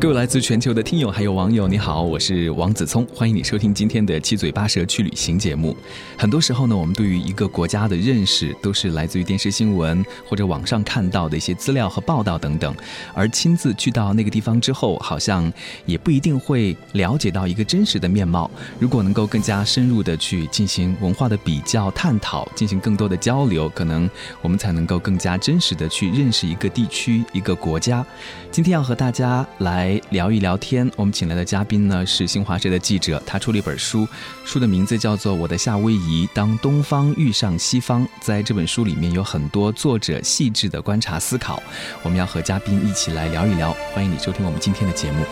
各位来自全球的听友还有网友，你好，我是王子聪，欢迎你收听今天的七嘴八舌去旅行节目。很多时候呢，我们对于一个国家的认识都是来自于电视新闻或者网上看到的一些资料和报道等等，而亲自去到那个地方之后，好像也不一定会了解到一个真实的面貌。如果能够更加深入的去进行文化的比较探讨，进行更多的交流，可能我们才能够更加真实的去认识一个地区、一个国家。今天要和大家来。聊一聊天，我们请来的嘉宾呢是新华社的记者，他出了一本书，书的名字叫做《我的夏威夷：当东方遇上西方》。在这本书里面有很多作者细致的观察思考，我们要和嘉宾一起来聊一聊。欢迎你收听我们今天的节目。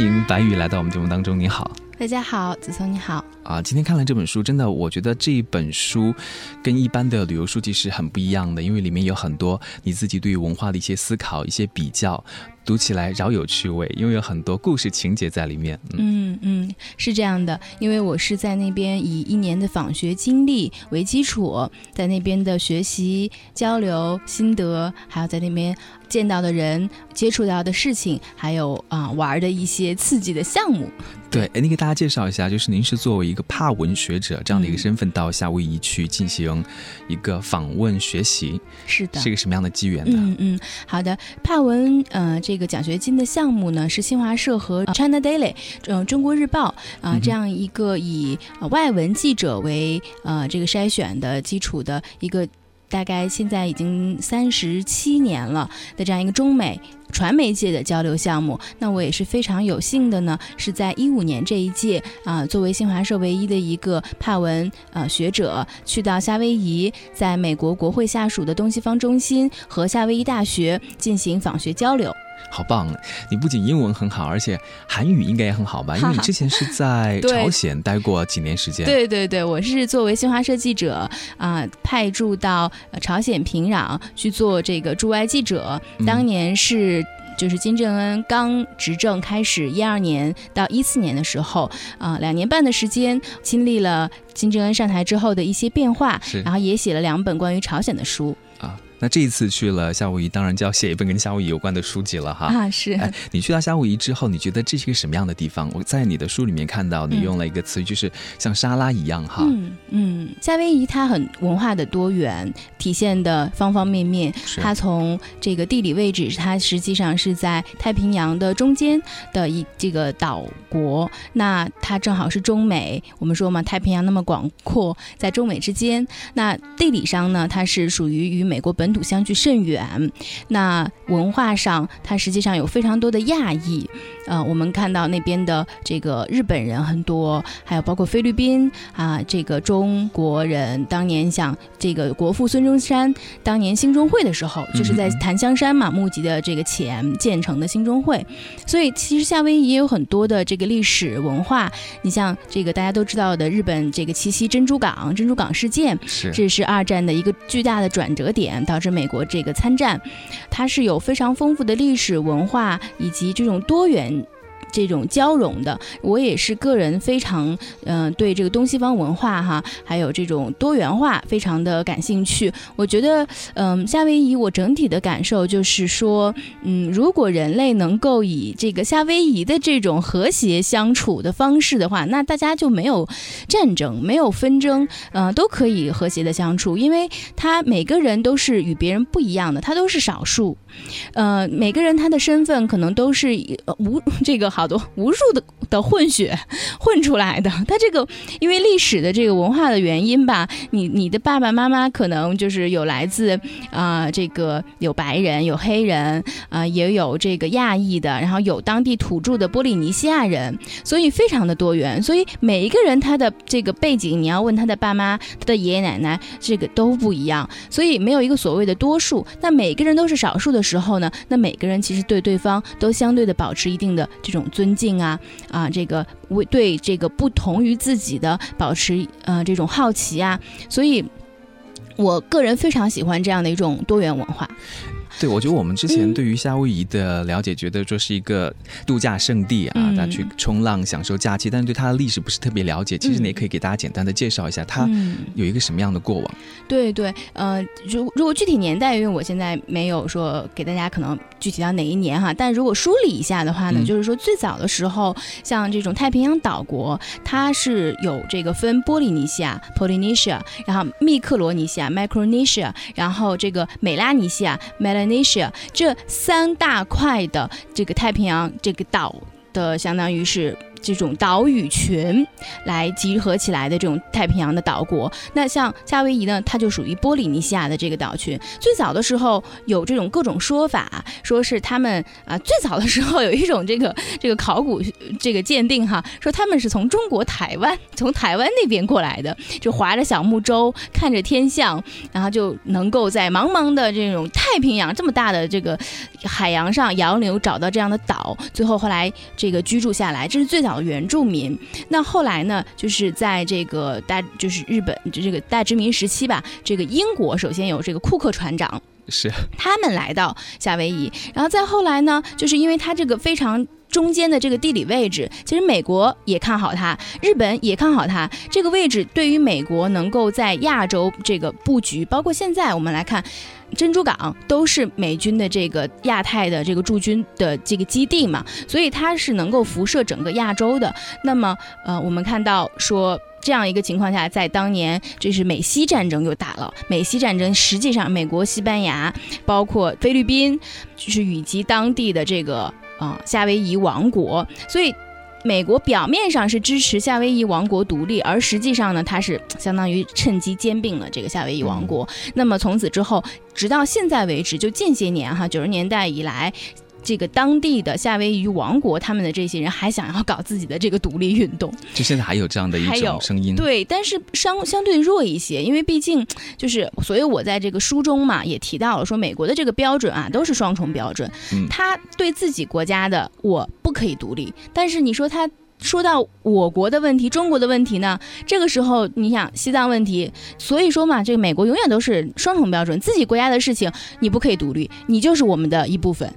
迎白宇来到我们节目当中，你好，大家好，子聪你好啊！今天看了这本书，真的，我觉得这一本书跟一般的旅游书籍是很不一样的，因为里面有很多你自己对于文化的一些思考、一些比较。读起来饶有趣味，因为有很多故事情节在里面。嗯嗯，是这样的，因为我是在那边以一年的访学经历为基础，在那边的学习交流心得，还有在那边见到的人、接触到的事情，还有啊玩的一些刺激的项目。对，哎，你给大家介绍一下，就是您是作为一个帕文学者这样的一个身份到夏威夷去进行一个访问学习，是的，是一个什么样的机缘呢？嗯嗯，好的，帕文，呃，这个奖学金的项目呢，是新华社和 China Daily，嗯，中国日报啊这样一个以外文记者为呃这个筛选的基础的一个。大概现在已经三十七年了的这样一个中美传媒界的交流项目，那我也是非常有幸的呢，是在一五年这一届啊，作为新华社唯一的一个帕文呃学者，去到夏威夷，在美国国会下属的东西方中心和夏威夷大学进行访学交流。好棒！你不仅英文很好，而且韩语应该也很好吧？因为你之前是在 朝鲜待过几年时间。对对对，我是作为新华社记者啊，派驻到朝鲜平壤去做这个驻外记者。当年是就是金正恩刚执政开始一二年到一四年的时候啊，两年半的时间，经历了金正恩上台之后的一些变化，然后也写了两本关于朝鲜的书啊。那这一次去了夏威夷，当然就要写一本跟夏威夷有关的书籍了哈。啊，是。哎，你去到夏威夷之后，你觉得这是一个什么样的地方？我在你的书里面看到你用了一个词语，就是像沙拉一样哈。嗯嗯，夏威夷它很文化的多元，体现的方方面面。它从这个地理位置，它实际上是在太平洋的中间的一这个岛国。那它正好是中美，我们说嘛，太平洋那么广阔，在中美之间。那地理上呢，它是属于与美国本。土相距甚远，那文化上它实际上有非常多的亚裔，呃，我们看到那边的这个日本人很多，还有包括菲律宾啊，这个中国人，当年像这个国父孙中山当年兴中会的时候，就是在檀香山嘛募集的这个钱建成的兴中会，所以其实夏威夷也有很多的这个历史文化，你像这个大家都知道的日本这个七夕珍珠港珍珠港事件，是这是二战的一个巨大的转折点导致美国这个参战，它是有非常丰富的历史文化以及这种多元。这种交融的，我也是个人非常嗯对这个东西方文化哈，还有这种多元化非常的感兴趣。我觉得嗯夏威夷我整体的感受就是说嗯如果人类能够以这个夏威夷的这种和谐相处的方式的话，那大家就没有战争，没有纷争，呃都可以和谐的相处，因为他每个人都是与别人不一样的，他都是少数，呃每个人他的身份可能都是无 这个好。好多无数的的混血混出来的。他这个因为历史的这个文化的原因吧，你你的爸爸妈妈可能就是有来自啊这个有白人有黑人啊也有这个亚裔的，然后有当地土著的波利尼西亚人，所以非常的多元。所以每一个人他的这个背景，你要问他的爸妈、他的爷爷奶奶，这个都不一样。所以没有一个所谓的多数。那每个人都是少数的时候呢，那每个人其实对对方都相对的保持一定的这种尊敬啊啊，这个为对这个不同于自己的保持呃这种好奇啊。所以，我个人非常喜欢这样的一种多元文化。对，我觉得我们之前对于夏威夷的了解，觉得说是一个度假胜地啊，大家去冲浪、享受假期，但是对它的历史不是特别了解。其实你也可以给大家简单的介绍一下，它有一个什么样的过往。对对，呃，如如果具体年代，因为我现在没有说给大家可能具体到哪一年哈，但如果梳理一下的话呢，就是说最早的时候，像这种太平洋岛国，它是有这个分波利尼西亚 （Polynesia），然后密克罗尼西亚 （Micronesia），然后这个美拉尼西亚 （Melanesia）。这三大块的这个太平洋这个岛的，相当于是。这种岛屿群来集合起来的这种太平洋的岛国，那像夏威夷呢，它就属于波利尼西亚的这个岛群。最早的时候有这种各种说法，说是他们啊，最早的时候有一种这个这个考古这个鉴定哈，说他们是从中国台湾从台湾那边过来的，就划着小木舟，看着天象，然后就能够在茫茫的这种太平洋这么大的这个海洋上洋流找到这样的岛，最后后来这个居住下来，这是最早。原住民，那后来呢？就是在这个大，就是日本这个大殖民时期吧。这个英国首先有这个库克船长，是他们来到夏威夷，然后再后来呢，就是因为他这个非常中间的这个地理位置，其实美国也看好它，日本也看好它。这个位置对于美国能够在亚洲这个布局，包括现在我们来看。珍珠港都是美军的这个亚太的这个驻军的这个基地嘛，所以它是能够辐射整个亚洲的。那么，呃，我们看到说这样一个情况下，在当年这是美西战争又打了。美西战争实际上，美国、西班牙，包括菲律宾，就是以及当地的这个啊夏威夷王国，所以。美国表面上是支持夏威夷王国独立，而实际上呢，它是相当于趁机兼并了这个夏威夷王国。那么从此之后，直到现在为止，就近些年哈，九十年代以来。这个当地的夏威夷王国，他们的这些人还想要搞自己的这个独立运动，就现在还有这样的一种声音，对，但是相相对弱一些，因为毕竟就是，所以我在这个书中嘛也提到了，说美国的这个标准啊都是双重标准，他对自己国家的我不可以独立，但是你说他说到我国的问题、中国的问题呢，这个时候你想西藏问题，所以说嘛，这个美国永远都是双重标准，自己国家的事情你不可以独立，你就是我们的一部分。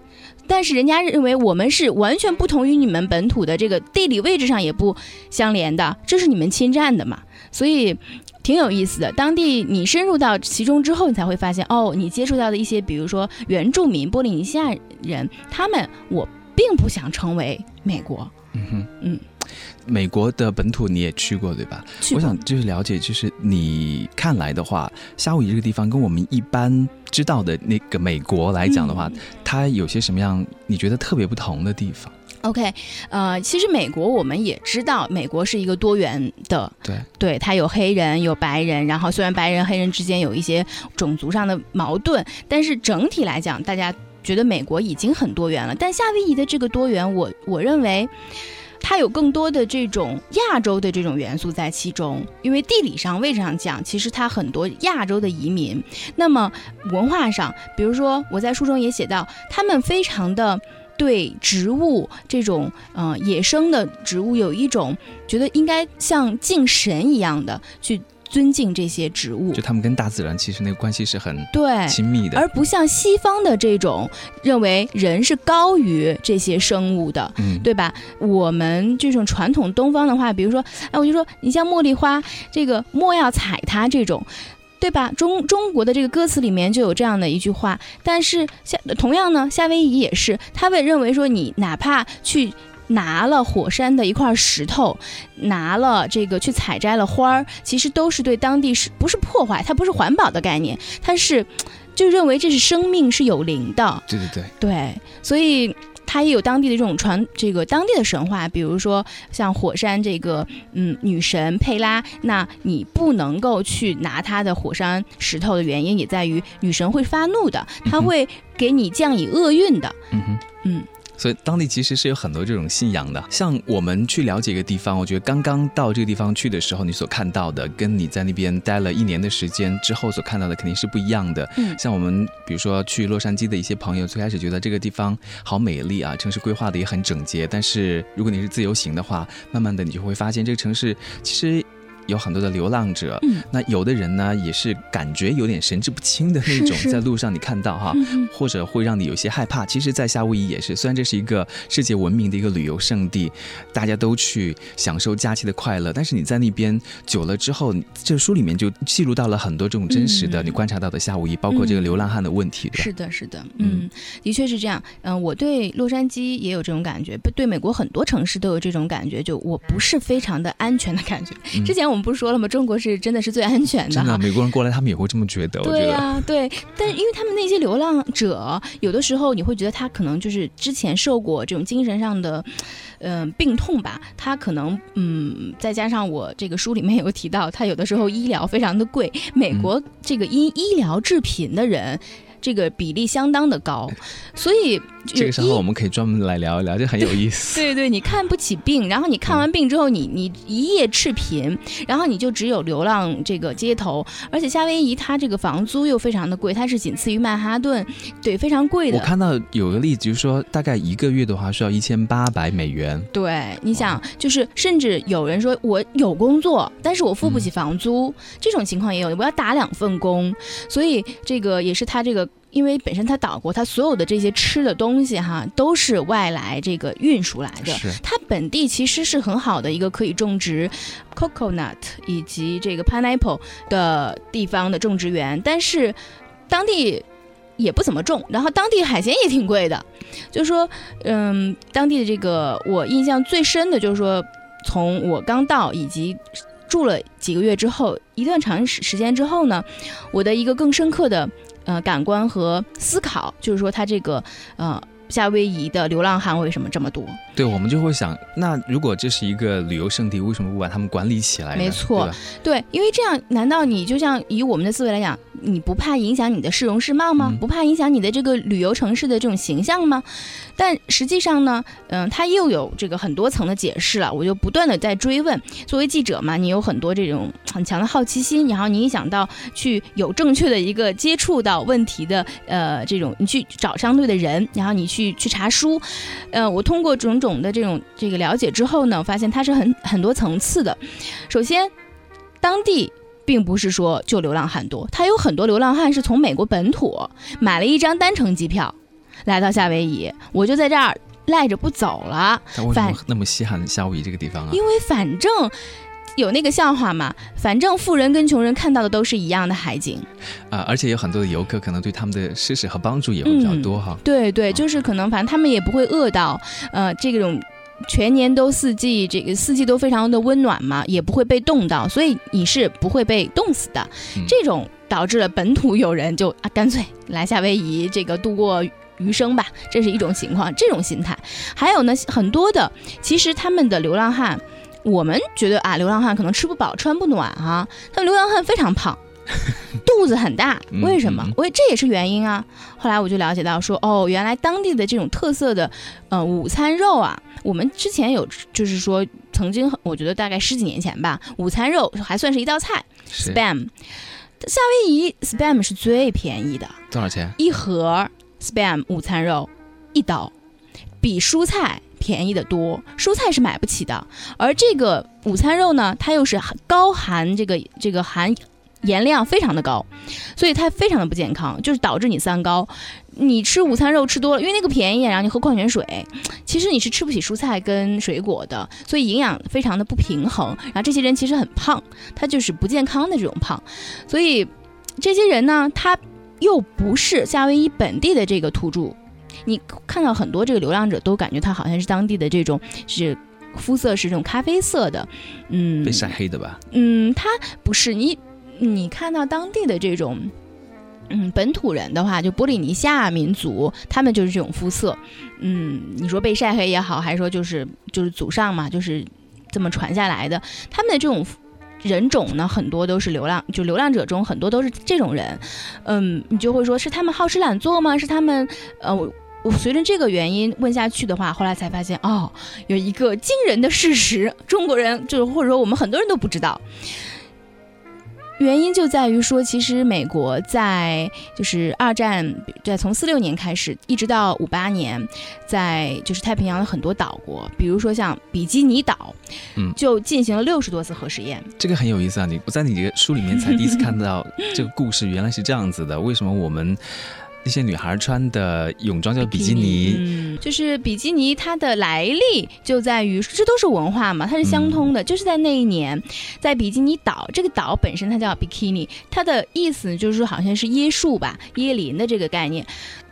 但是人家认为我们是完全不同于你们本土的这个地理位置上也不相连的，这是你们侵占的嘛？所以挺有意思的。当地你深入到其中之后，你才会发现，哦，你接触到的一些，比如说原住民波利尼西亚人，他们我并不想成为美国。嗯哼，嗯。美国的本土你也去过对吧？我想就是了解，就是你看来的话，夏威夷这个地方跟我们一般知道的那个美国来讲的话，它有些什么样你觉得特别不同的地方？OK，呃，其实美国我们也知道，美国是一个多元的，对，对，它有黑人有白人，然后虽然白人黑人之间有一些种族上的矛盾，但是整体来讲，大家觉得美国已经很多元了。但夏威夷的这个多元，我我认为。它有更多的这种亚洲的这种元素在其中，因为地理上位置上讲，其实它很多亚洲的移民。那么文化上，比如说我在书中也写到，他们非常的对植物这种嗯野生的植物有一种觉得应该像敬神一样的去。尊敬这些植物，就他们跟大自然其实那个关系是很对亲密的，而不像西方的这种认为人是高于这些生物的，嗯，对吧？我们这种传统东方的话，比如说，哎，我就说你像茉莉花，这个莫要踩它这种，对吧？中中国的这个歌词里面就有这样的一句话，但是夏同样呢，夏威夷也是，他会认为说你哪怕去。拿了火山的一块石头，拿了这个去采摘了花儿，其实都是对当地是不是破坏？它不是环保的概念，它是就认为这是生命是有灵的。对对对，对，所以。它也有当地的这种传这个当地的神话，比如说像火山这个嗯女神佩拉，那你不能够去拿她的火山石头的原因也在于女神会发怒的，她会给你降以厄运的。嗯哼，嗯。所以当地其实是有很多这种信仰的。像我们去了解一个地方，我觉得刚刚到这个地方去的时候，你所看到的，跟你在那边待了一年的时间之后所看到的肯定是不一样的。嗯，像我们比如说去洛杉矶的一些朋友，最开始觉得这个地方好美丽啊，城市规划的也很整洁。但是如果你是自由行的话，慢慢的你就会发现这个城市其实。有很多的流浪者，那有的人呢也是感觉有点神志不清的那种，在路上你看到哈，或者会让你有些害怕。其实，在夏威夷也是，虽然这是一个世界闻名的一个旅游胜地，大家都去享受假期的快乐，但是你在那边久了之后，这书里面就记录到了很多这种真实的你观察到的夏威夷，包括这个流浪汉的问题。是的，是的，嗯，的确是这样。嗯，我对洛杉矶也有这种感觉，对美国很多城市都有这种感觉，就我不是非常的安全的感觉。之前我。我们不是说了吗？中国是真的是最安全的。真的，美国人过来，他们也会这么觉得。对呀，对。但是因为他们那些流浪者，有的时候你会觉得他可能就是之前受过这种精神上的，嗯，病痛吧。他可能，嗯，再加上我这个书里面有提到，他有的时候医疗非常的贵。美国这个因医疗致贫的人。这个比例相当的高，所以这个时候我们可以专门来聊一聊，这很有意思。对对，你看不起病，然后你看完病之后，你你一夜赤贫，然后你就只有流浪这个街头，而且夏威夷它这个房租又非常的贵，它是仅次于曼哈顿，对，非常贵的。我看到有个例子，就是说大概一个月的话需要一千八百美元。对，你想，就是甚至有人说我有工作，但是我付不起房租，这种情况也有，我要打两份工，所以这个也是他这个。因为本身它岛国，它所有的这些吃的东西哈，都是外来这个运输来的。它本地其实是很好的一个可以种植 coconut 以及这个 pineapple 的地方的种植园，但是当地也不怎么种。然后当地海鲜也挺贵的，就是说，嗯，当地的这个我印象最深的就是说，从我刚到以及住了几个月之后，一段长时时间之后呢，我的一个更深刻的。呃，感官和思考，就是说，他这个呃，夏威夷的流浪汉为什么这么多？对，我们就会想，那如果这是一个旅游胜地，为什么不把他们管理起来？没错，对，因为这样，难道你就像以我们的思维来讲？你不怕影响你的市容市貌吗？不怕影响你的这个旅游城市的这种形象吗？但实际上呢，嗯，它又有这个很多层的解释了。我就不断的在追问。作为记者嘛，你有很多这种很强的好奇心，然后你一想到去有正确的一个接触到问题的，呃，这种你去找相对的人，然后你去去去查书，呃，我通过种种的这种这个了解之后呢，发现它是很很多层次的。首先，当地。并不是说就流浪汉多，他有很多流浪汉是从美国本土买了一张单程机票，来到夏威夷，我就在这儿赖着不走了。他为什么那么稀罕夏威夷这个地方啊？因为反正有那个笑话嘛，反正富人跟穷人看到的都是一样的海景啊，而且有很多的游客可能对他们的施舍和帮助也会比较多哈。对对，就是可能反正他们也不会饿到，呃，这种。全年都四季，这个四季都非常的温暖嘛，也不会被冻到，所以你是不会被冻死的。这种导致了本土有人就啊，干脆来夏威夷这个度过余生吧，这是一种情况，这种心态。还有呢，很多的其实他们的流浪汉，我们觉得啊，流浪汉可能吃不饱穿不暖啊，但流浪汉非常胖。肚子很大，为什么？为这也是原因啊。后来我就了解到说，哦，原来当地的这种特色的，呃，午餐肉啊，我们之前有，就是说曾经，我觉得大概十几年前吧，午餐肉还算是一道菜。Spam，夏威夷 Spam 是最便宜的，多少钱？一盒 Spam 午餐肉一刀，比蔬菜便宜的多。蔬菜是买不起的，而这个午餐肉呢，它又是高含这个这个含。盐量非常的高，所以它非常的不健康，就是导致你三高。你吃午餐肉吃多了，因为那个便宜，然后你喝矿泉水，其实你是吃不起蔬菜跟水果的，所以营养非常的不平衡。然后这些人其实很胖，他就是不健康的这种胖。所以这些人呢，他又不是夏威夷本地的这个土著。你看到很多这个流浪者都感觉他好像是当地的这种是肤色是这种咖啡色的，嗯，被晒黑的吧？嗯，他不是你。你看到当地的这种嗯，本土人的话，就波利尼西亚民族，他们就是这种肤色。嗯，你说被晒黑也好，还是说就是就是祖上嘛，就是这么传下来的。他们的这种人种呢，很多都是流浪，就流浪者中很多都是这种人。嗯，你就会说是他们好吃懒做吗？是他们呃，我我随着这个原因问下去的话，后来才发现哦，有一个惊人的事实，中国人就是或者说我们很多人都不知道。原因就在于说，其实美国在就是二战，在从四六年开始，一直到五八年，在就是太平洋的很多岛国，比如说像比基尼岛，嗯，就进行了六十多次核试验。这个很有意思啊！你我在你这个书里面才第一次看到这个故事，原来是这样子的。为什么我们？那些女孩穿的泳装叫比基尼，嗯，就是比基尼，它的来历就在于这都是文化嘛，它是相通的。就是在那一年，在比基尼岛，这个岛本身它叫比基尼，它的意思就是说好像是椰树吧，椰林的这个概念。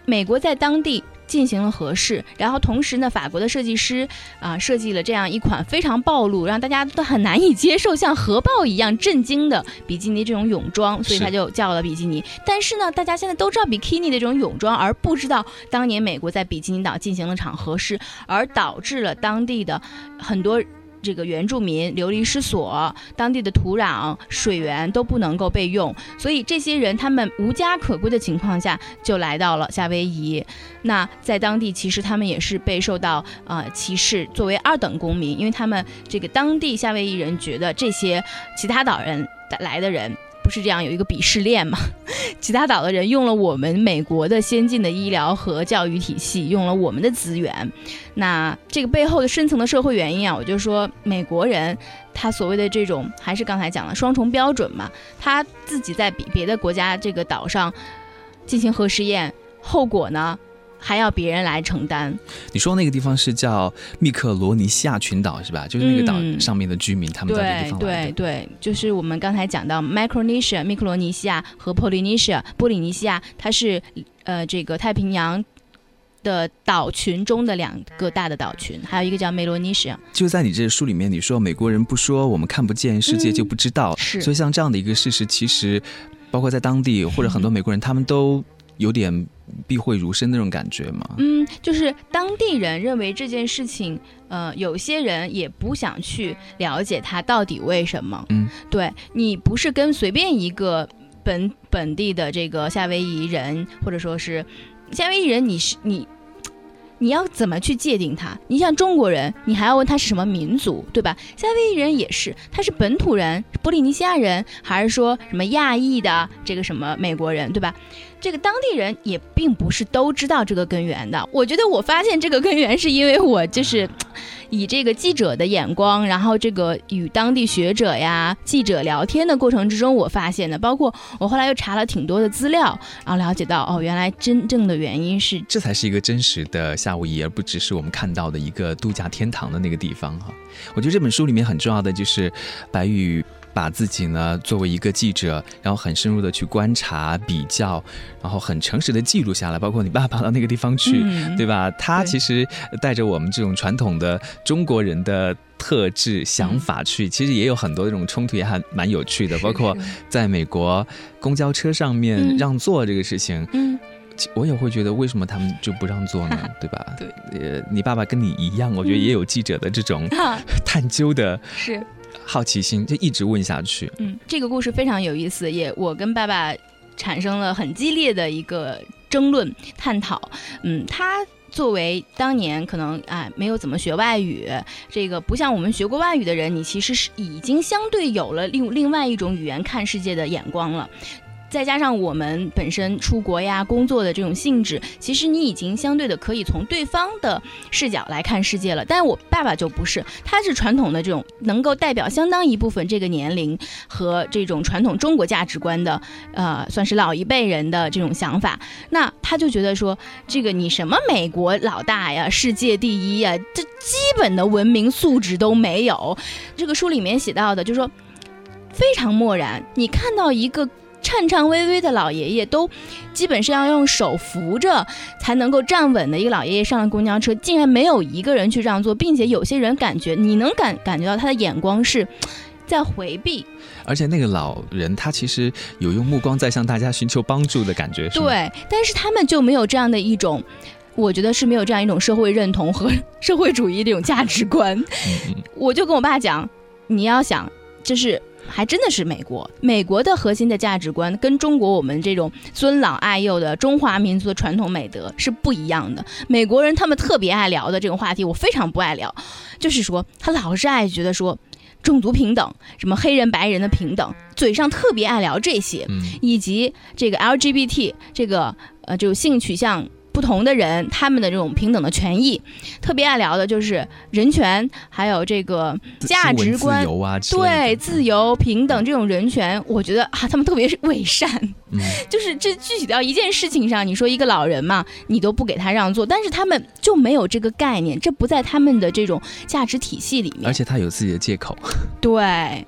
美国在当地。进行了合适，然后同时呢，法国的设计师啊设计了这样一款非常暴露，让大家都很难以接受，像核爆一样震惊的比基尼这种泳装，所以他就叫了比基尼。但是呢，大家现在都知道比基尼的这种泳装，而不知道当年美国在比基尼岛进行了场核试，而导致了当地的很多。这个原住民流离失所，当地的土壤、水源都不能够备用，所以这些人他们无家可归的情况下，就来到了夏威夷。那在当地，其实他们也是被受到呃歧视，作为二等公民，因为他们这个当地夏威夷人觉得这些其他岛人来的人。不是这样，有一个鄙视链嘛？其他岛的人用了我们美国的先进的医疗和教育体系，用了我们的资源。那这个背后的深层的社会原因啊，我就说美国人他所谓的这种，还是刚才讲的双重标准嘛？他自己在比别的国家这个岛上进行核试验，后果呢？还要别人来承担。你说那个地方是叫密克罗尼西亚群岛是吧？就是那个岛上面的居民，他们在那地方对对对，就是我们刚才讲到 Micronesia 密克罗尼西亚和 Polynesia 波利尼西亚，它是呃这个太平洋的岛群中的两个大的岛群，还有一个叫 Melanesia。就在你这书里面，你说美国人不说，我们看不见，世界就不知道。是，所以像这样的一个事实，其实包括在当地或者很多美国人，他们都。有点避讳如深那种感觉吗？嗯，就是当地人认为这件事情，呃，有些人也不想去了解它到底为什么。嗯，对你不是跟随便一个本本地的这个夏威夷人，或者说是夏威夷人，你是你。你要怎么去界定他？你像中国人，你还要问他是什么民族，对吧？夏威夷人也是，他是本土人，波利尼西亚人，还是说什么亚裔的这个什么美国人，对吧？这个当地人也并不是都知道这个根源的。我觉得我发现这个根源是因为我就是。以这个记者的眼光，然后这个与当地学者呀、记者聊天的过程之中，我发现的，包括我后来又查了挺多的资料，然后了解到，哦，原来真正的原因是，这才是一个真实的夏威夷，而不只是我们看到的一个度假天堂的那个地方哈。我觉得这本书里面很重要的就是白宇。把自己呢作为一个记者，然后很深入的去观察、比较，然后很诚实的记录下来。包括你爸爸到那个地方去，对吧？他其实带着我们这种传统的中国人的特质想法去，其实也有很多这种冲突，也还蛮有趣的。包括在美国公交车上面让座这个事情，嗯，我也会觉得为什么他们就不让座呢？对吧？对，呃，你爸爸跟你一样，我觉得也有记者的这种探究的，是。好奇心就一直问下去。嗯，这个故事非常有意思，也我跟爸爸产生了很激烈的一个争论探讨。嗯，他作为当年可能啊没有怎么学外语，这个不像我们学过外语的人，你其实是已经相对有了另另外一种语言看世界的眼光了。再加上我们本身出国呀、工作的这种性质，其实你已经相对的可以从对方的视角来看世界了。但是我爸爸就不是，他是传统的这种能够代表相当一部分这个年龄和这种传统中国价值观的，呃，算是老一辈人的这种想法。那他就觉得说，这个你什么美国老大呀、世界第一呀，这基本的文明素质都没有。这个书里面写到的，就是说非常漠然。你看到一个。颤颤巍巍的老爷爷都基本是要用手扶着才能够站稳的一个老爷爷上了公交车，竟然没有一个人去让座，并且有些人感觉你能感感觉到他的眼光是在回避。而且那个老人他其实有用目光在向大家寻求帮助的感觉，对，但是他们就没有这样的一种。我觉得是没有这样一种社会认同和社会主义这种价值观，我就跟我爸讲，你要想，就是还真的是美国，美国的核心的价值观跟中国我们这种尊老爱幼的中华民族的传统美德是不一样的。美国人他们特别爱聊的这种话题，我非常不爱聊，就是说他老是爱觉得说种族平等，什么黑人白人的平等，嘴上特别爱聊这些，以及这个 LGBT 这个呃就性取向。不同的人，他们的这种平等的权益，特别爱聊的就是人权，还有这个价值观，对自由平等这种人权，我觉得啊，他们特别是伪善，就是这具体到一件事情上，你说一个老人嘛，你都不给他让座，但是他们就没有这个概念，这不在他们的这种价值体系里面，而且他有自己的借口，对，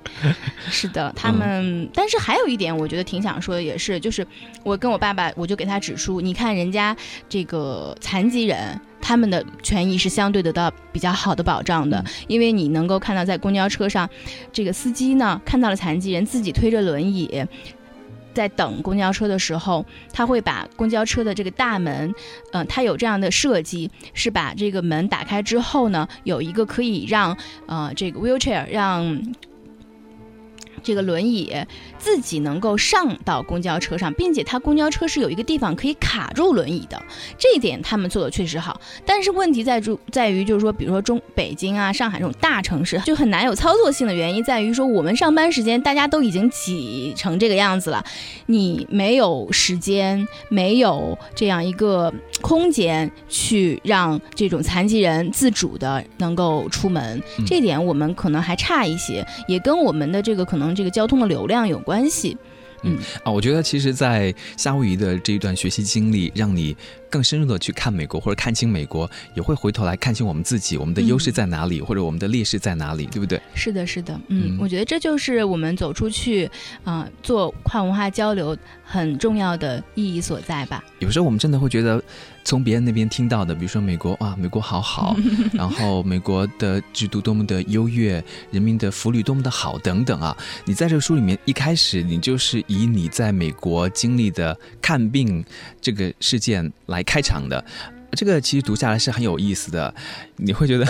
是的，他们，但是还有一点，我觉得挺想说的，也是，就是我跟我爸爸，我就给他指出，你看人家。这个残疾人他们的权益是相对得到比较好的保障的，因为你能够看到在公交车上，这个司机呢看到了残疾人自己推着轮椅，在等公交车的时候，他会把公交车的这个大门，嗯，他有这样的设计，是把这个门打开之后呢，有一个可以让呃这个 wheelchair 让。这个轮椅自己能够上到公交车上，并且它公交车是有一个地方可以卡住轮椅的，这一点他们做的确实好。但是问题在住在于，就是说，比如说中北京啊、上海这种大城市，就很难有操作性的原因在于说，我们上班时间大家都已经挤成这个样子了，你没有时间，没有这样一个空间去让这种残疾人自主的能够出门，这点我们可能还差一些，也跟我们的这个可能。这个交通的流量有关系，嗯啊，我觉得其实，在夏威夷的这一段学习经历，让你。更深入的去看美国，或者看清美国，也会回头来看清我们自己，我们的优势在哪里，或者我们的劣势在哪里，对不对？是的，是的，嗯，我觉得这就是我们走出去，啊，做跨文化交流很重要的意义所在吧。有时候我们真的会觉得，从别人那边听到的，比如说美国，啊，美国好好，然后美国的制度多么的优越，人民的福利多么的好，等等啊。你在这个书里面一开始，你就是以你在美国经历的看病这个事件来。开场的这个其实读下来是很有意思的，你会觉得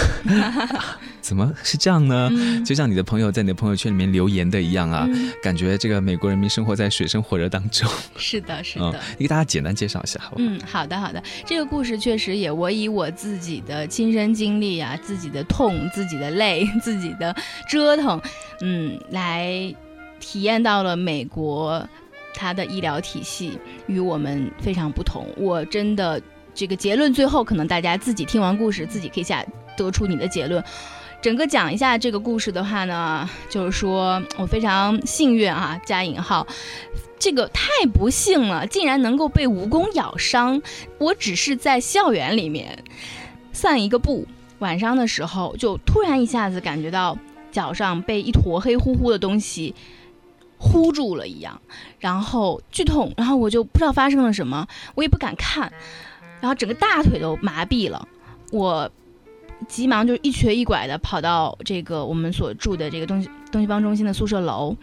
怎么是这样呢？就像你的朋友在你的朋友圈里面留言的一样啊，感觉这个美国人民生活在水深火热当中。是的，是的。你给大家简单介绍一下，好吧？嗯，好的，好的。这个故事确实也，我以我自己的亲身经历啊，自己的痛、自己的累、自己的折腾，嗯，来体验到了美国。他的医疗体系与我们非常不同，我真的这个结论最后可能大家自己听完故事，自己可以下得出你的结论。整个讲一下这个故事的话呢，就是说我非常幸运啊，加引号，这个太不幸了，竟然能够被蜈蚣咬伤。我只是在校园里面散一个步，晚上的时候就突然一下子感觉到脚上被一坨黑乎乎的东西。糊住了一样，然后剧痛，然后我就不知道发生了什么，我也不敢看，然后整个大腿都麻痹了，我急忙就一瘸一拐的跑到这个我们所住的这个东西东西方中心的宿舍楼，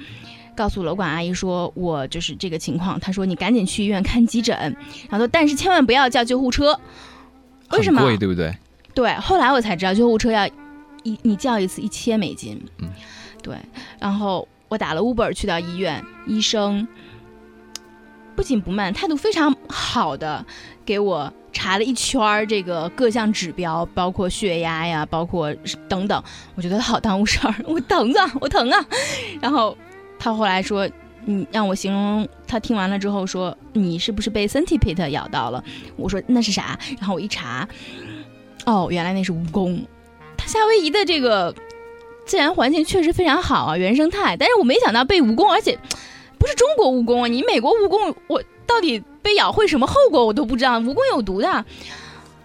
告诉楼管阿姨说我就是这个情况，她说你赶紧去医院看急诊，然后说但是千万不要叫救护车，为什么？贵对不对？对，后来我才知道救护车要一你叫一次一千美金，嗯，对，然后。我打了 Uber 去到医院，医生不紧不慢，态度非常好的给我查了一圈儿这个各项指标，包括血压呀，包括等等。我觉得好耽误事儿，我疼啊，我疼啊。然后他后来说，你让我形容。他听完了之后说，你是不是被 centipede 咬到了？我说那是啥？然后我一查，哦，原来那是蜈蚣。他夏威夷的这个。自然环境确实非常好啊，原生态。但是我没想到被蜈蚣，而且不是中国蜈蚣啊！你美国蜈蚣，我到底被咬会什么后果，我都不知道。蜈蚣有毒的，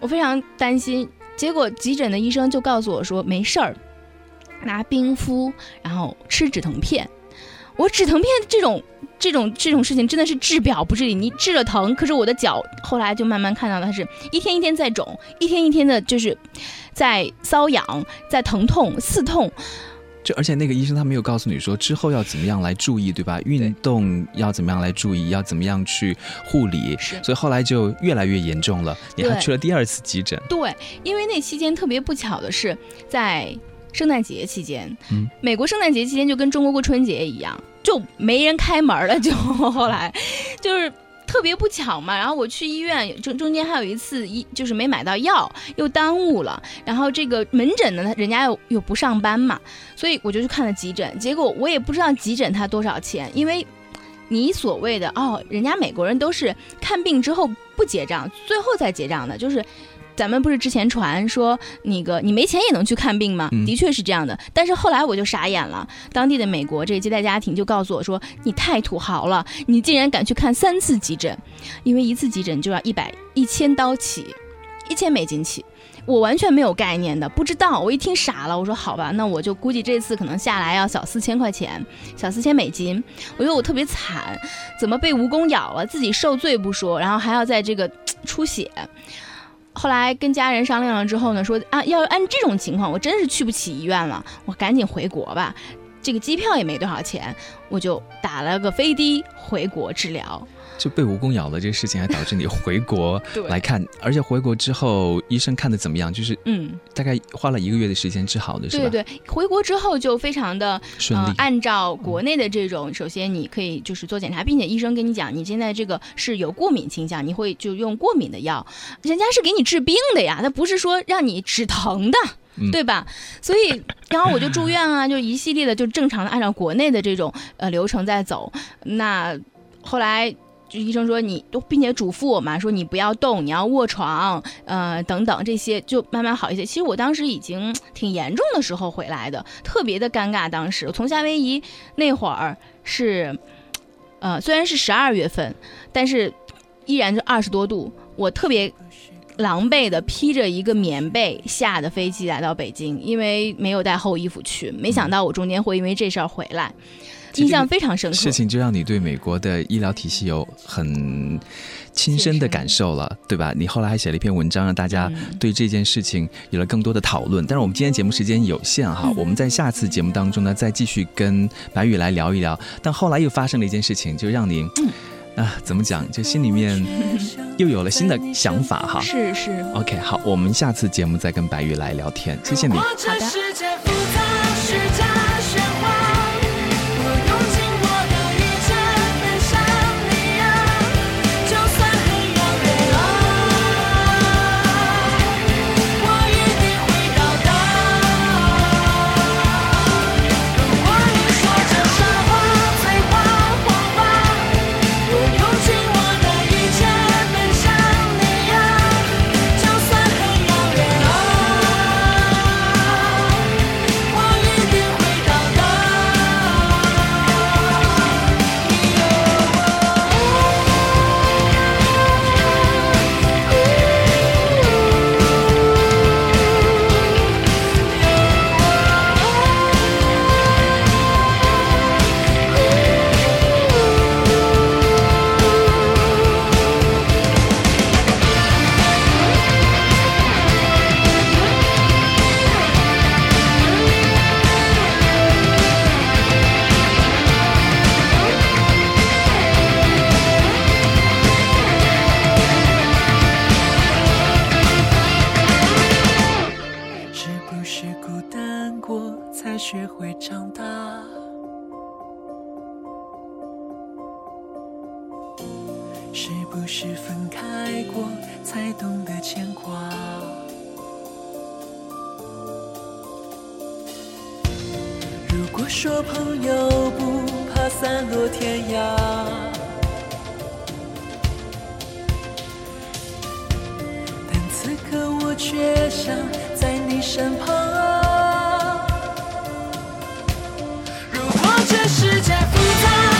我非常担心。结果急诊的医生就告诉我说没事儿，拿冰敷，然后吃止疼片。我止疼片这种这种这种事情真的是治表不治理。你治了疼，可是我的脚后来就慢慢看到它是一天一天在肿，一天一天的就是。在瘙痒，在疼痛、刺痛，就而且那个医生他没有告诉你说之后要怎么样来注意，对吧？运动要怎么样来注意，要怎么样去护理，所以后来就越来越严重了。你还去了第二次急诊。对，因为那期间特别不巧的是在圣诞节期间，嗯，美国圣诞节期间就跟中国过春节一样，就没人开门了，就 后来就是。特别不巧嘛，然后我去医院，中中间还有一次医就是没买到药，又耽误了。然后这个门诊呢，人家又又不上班嘛，所以我就去看了急诊。结果我也不知道急诊它多少钱，因为你所谓的哦，人家美国人都是看病之后不结账，最后再结账的，就是。咱们不是之前传说那个你没钱也能去看病吗？的确是这样的，但是后来我就傻眼了。当地的美国这个接待家庭就告诉我说：“你太土豪了，你竟然敢去看三次急诊，因为一次急诊就要一百一千刀起，一千美金起。”我完全没有概念的，不知道。我一听傻了，我说：“好吧，那我就估计这次可能下来要小四千块钱，小四千美金。”我觉得我特别惨，怎么被蜈蚣咬了，自己受罪不说，然后还要在这个出血。后来跟家人商量了之后呢，说啊，要按这种情况，我真是去不起医院了，我赶紧回国吧。这个机票也没多少钱，我就打了个飞的回国治疗。就被蜈蚣咬了这个事情，还导致你回国 来看，而且回国之后医生看的怎么样？就是嗯，大概花了一个月的时间治好的是吧？对对，回国之后就非常的顺利。按照国内的这种，首先你可以就是做检查，并且医生跟你讲，你现在这个是有过敏倾向，你会就用过敏的药。人家是给你治病的呀，他不是说让你止疼的，对吧？所以然后我就住院啊，就一系列的就正常的按照国内的这种呃流程在走。那后来。就医生说你都，并且嘱咐我嘛，说你不要动，你要卧床，呃，等等这些就慢慢好一些。其实我当时已经挺严重的时候回来的，特别的尴尬。当时从夏威夷那会儿是，呃，虽然是十二月份，但是依然就二十多度，我特别狼狈的披着一个棉被下的飞机来到北京，因为没有带厚衣服去。没想到我中间会因为这事儿回来。印象非常深刻，事情就让你对美国的医疗体系有很亲身的感受了，对吧？你后来还写了一篇文章，让大家对这件事情有了更多的讨论。但是我们今天节目时间有限哈，我们在下次节目当中呢，再继续跟白宇来聊一聊。但后来又发生了一件事情，就让你啊，怎么讲？就心里面又有了新的想法哈。是是，OK，好，我们下次节目再跟白宇来聊天。谢谢你。好的。长大是不是分开过才懂得牵挂？如果说朋友不怕散落天涯，但此刻我却想在你身旁。这世界复杂。